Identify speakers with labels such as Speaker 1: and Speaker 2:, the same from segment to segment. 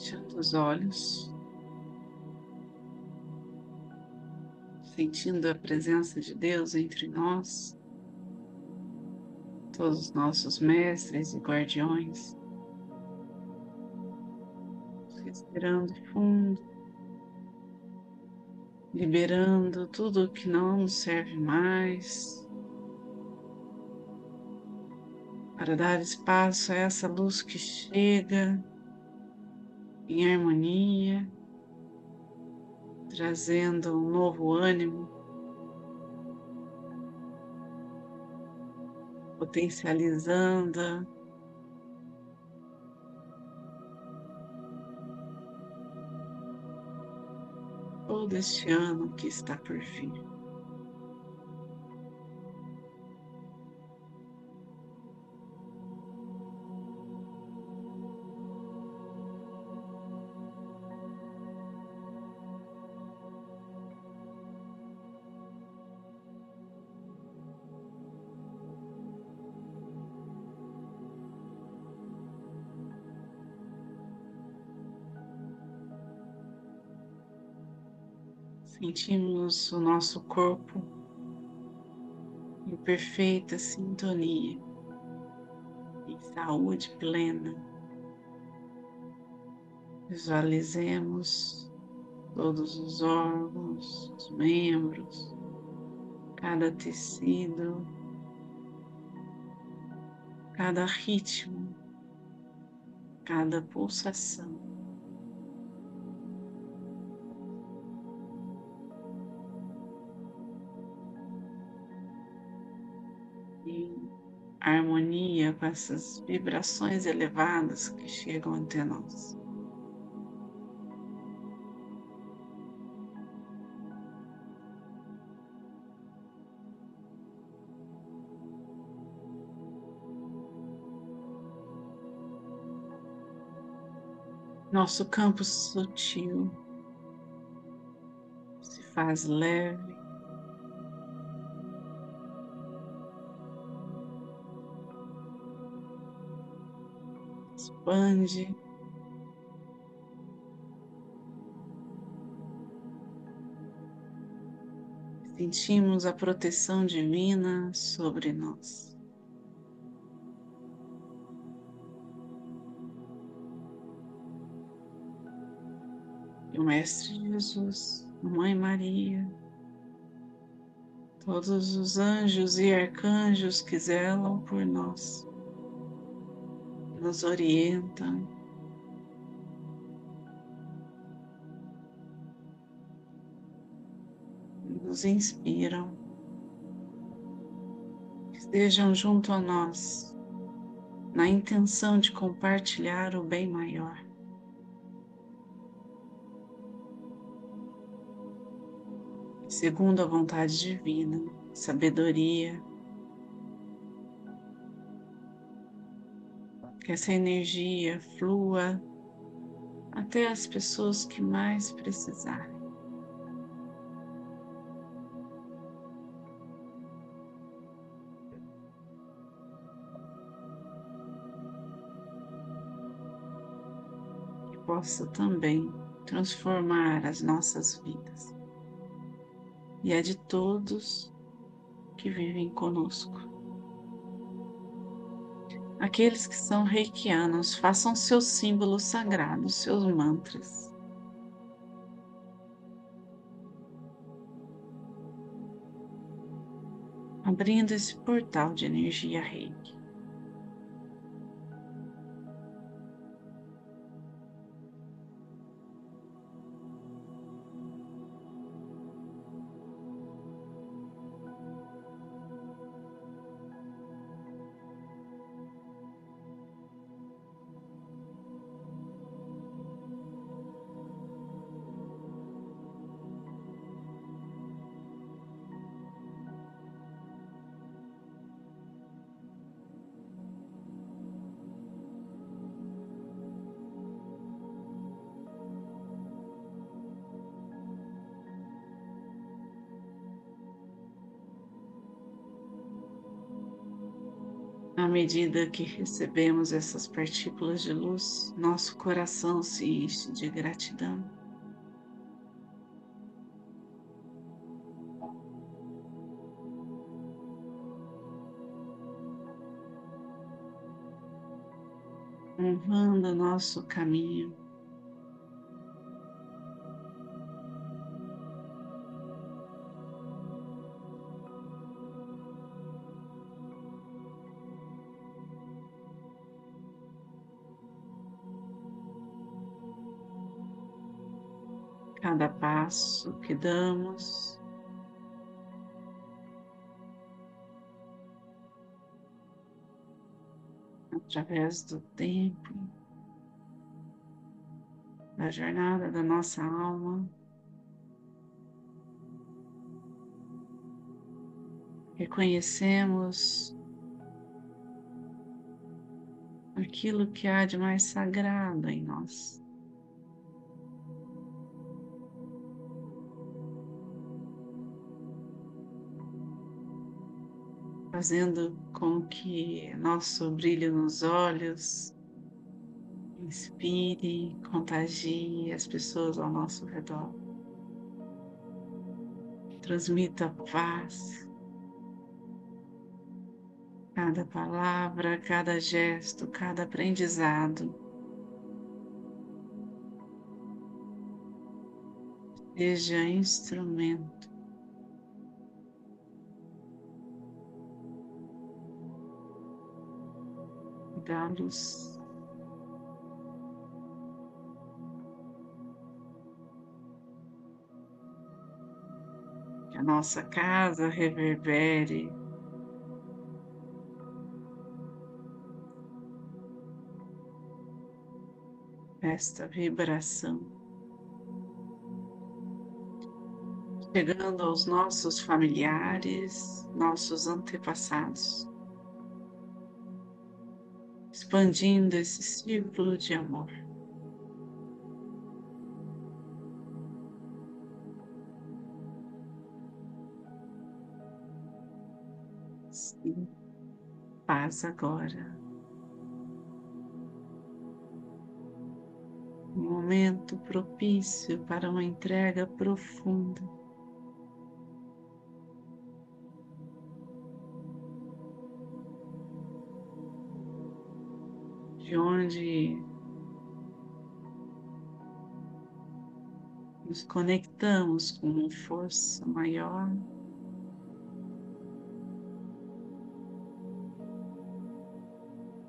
Speaker 1: Fechando os olhos, sentindo a presença de Deus entre nós, todos os nossos mestres e guardiões, respirando fundo, liberando tudo que não nos serve mais, para dar espaço a essa luz que chega em harmonia, trazendo um novo ânimo, potencializando todo este ano que está por vir. Sentimos o nosso corpo em perfeita sintonia, em saúde plena. Visualizemos todos os órgãos, os membros, cada tecido, cada ritmo, cada pulsação. Harmonia com essas vibrações elevadas que chegam até nós. Nosso campo sutil se faz leve expande. Sentimos a proteção divina sobre nós. E o Mestre Jesus, Mãe Maria, todos os anjos e arcanjos que zelam por nós nos orientam. Nos inspiram, estejam junto a nós, na intenção de compartilhar o bem maior. Segundo a vontade divina, sabedoria, que essa energia flua até as pessoas que mais precisarem. Que possa também transformar as nossas vidas e a de todos que vivem conosco. Aqueles que são reikianos, façam seus símbolos sagrados, seus mantras. Abrindo esse portal de energia reiki. À medida que recebemos essas partículas de luz, nosso coração se enche de gratidão. honrando nosso caminho. Passo que damos. Através do tempo, da jornada da nossa alma, reconhecemos aquilo que há de mais sagrado em nós. Fazendo com que nosso brilho nos olhos inspire, contagie as pessoas ao nosso redor. Transmita paz. Cada palavra, cada gesto, cada aprendizado. Seja instrumento cuidados. Que a nossa casa reverbere. Esta vibração, chegando aos nossos familiares, nossos antepassados expandindo esse círculo de amor. Sim, paz agora. Um momento propício para uma entrega profunda. De onde nos conectamos com uma força maior.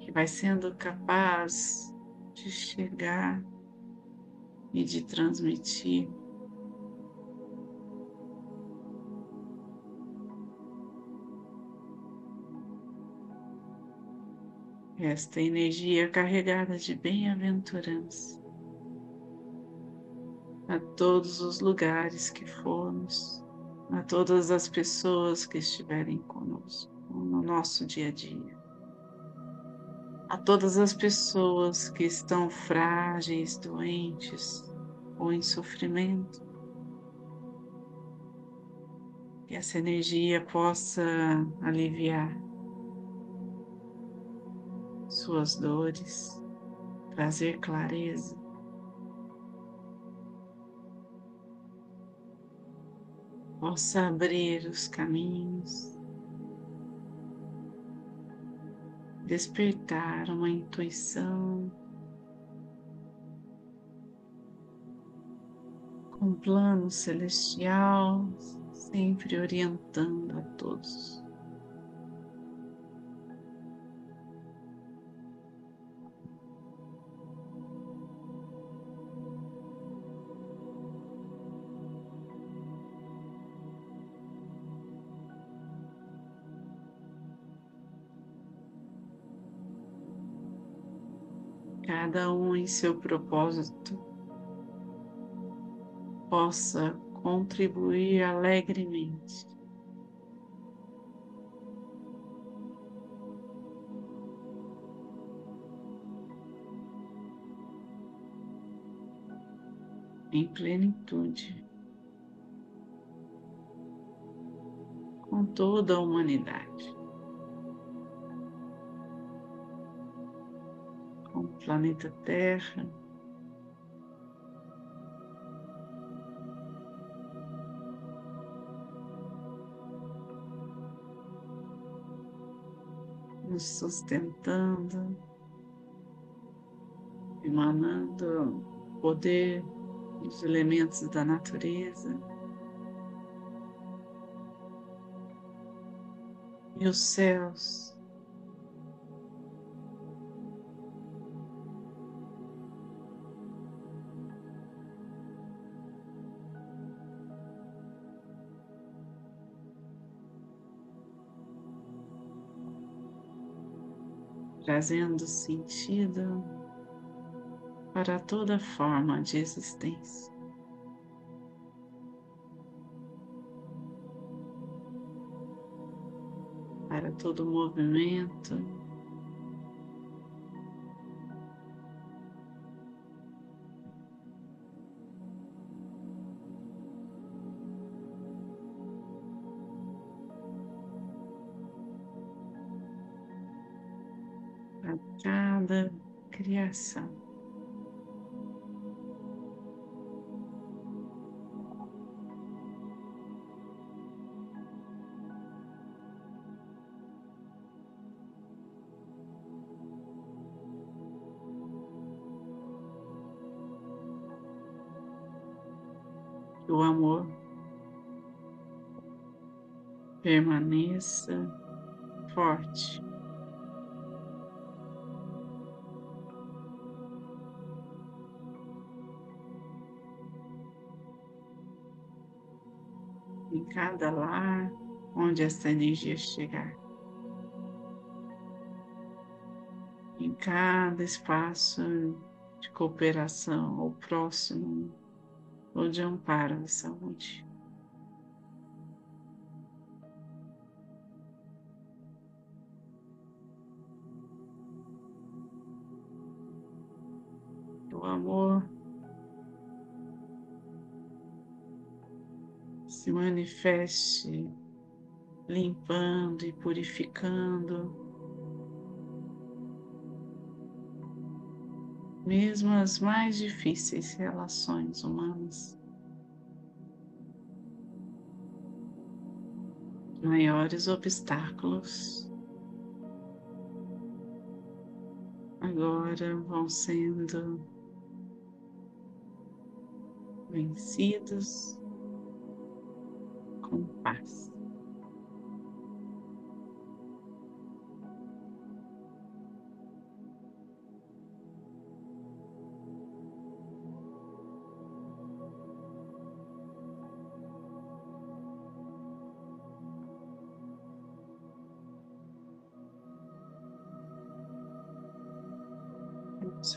Speaker 1: Que vai sendo capaz de chegar e de transmitir esta energia carregada de bem-aventurança a todos os lugares que formos, a todas as pessoas que estiverem conosco no nosso dia a dia, a todas as pessoas que estão frágeis, doentes ou em sofrimento. Que essa energia possa aliviar suas dores, trazer clareza. Possa abrir os caminhos, despertar uma intuição com plano celestial, sempre orientando a todos. Cada um em seu propósito possa contribuir alegremente. Em plenitude, com toda a humanidade. Planeta Terra. Nos sustentando, emanando poder dos elementos da natureza. E os céus trazendo sentido para toda forma de existência. Para todo movimento. Para cada criação. o amor permaneça forte. Cada lar onde essa energia chegar. Em cada espaço de cooperação ou próximo ou de amparo e saúde. O amor se manifeste limpando e purificando. Mesmo as mais difíceis relações humanas. Maiores obstáculos. Agora vão sendo vencidos com paz.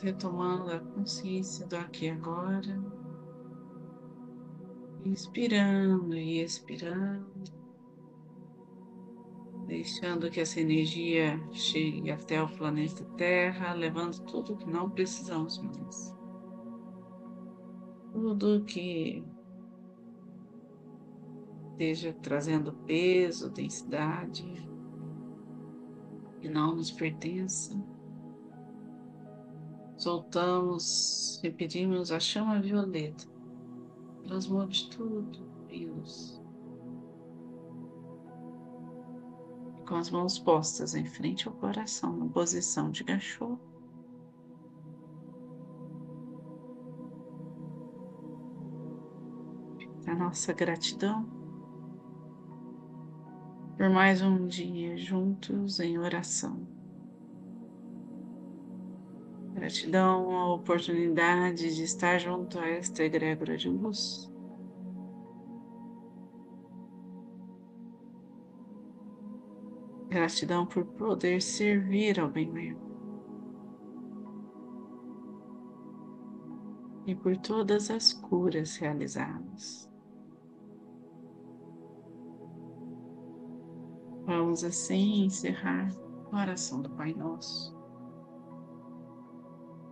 Speaker 1: Retomando a consciência do aqui e agora. Inspirando e expirando. Deixando que essa energia chegue até o planeta Terra, levando tudo que não precisamos mais. Tudo que esteja trazendo peso, densidade, que não nos pertença Soltamos, repetimos a chama violeta. Transmute tudo em luz. Com as mãos postas em frente ao coração, na posição de cachorro. A nossa gratidão por mais um dia juntos em oração. Gratidão a oportunidade de estar junto a esta egrégora de luz. Gratidão por poder servir ao bem maior. E por todas as curas realizadas. Vamos assim encerrar a oração do Pai Nosso.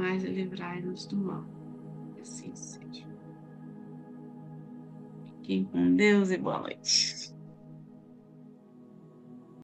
Speaker 1: mas é livrai-nos do mal. Assim seja. Fiquem com Deus e boa noite.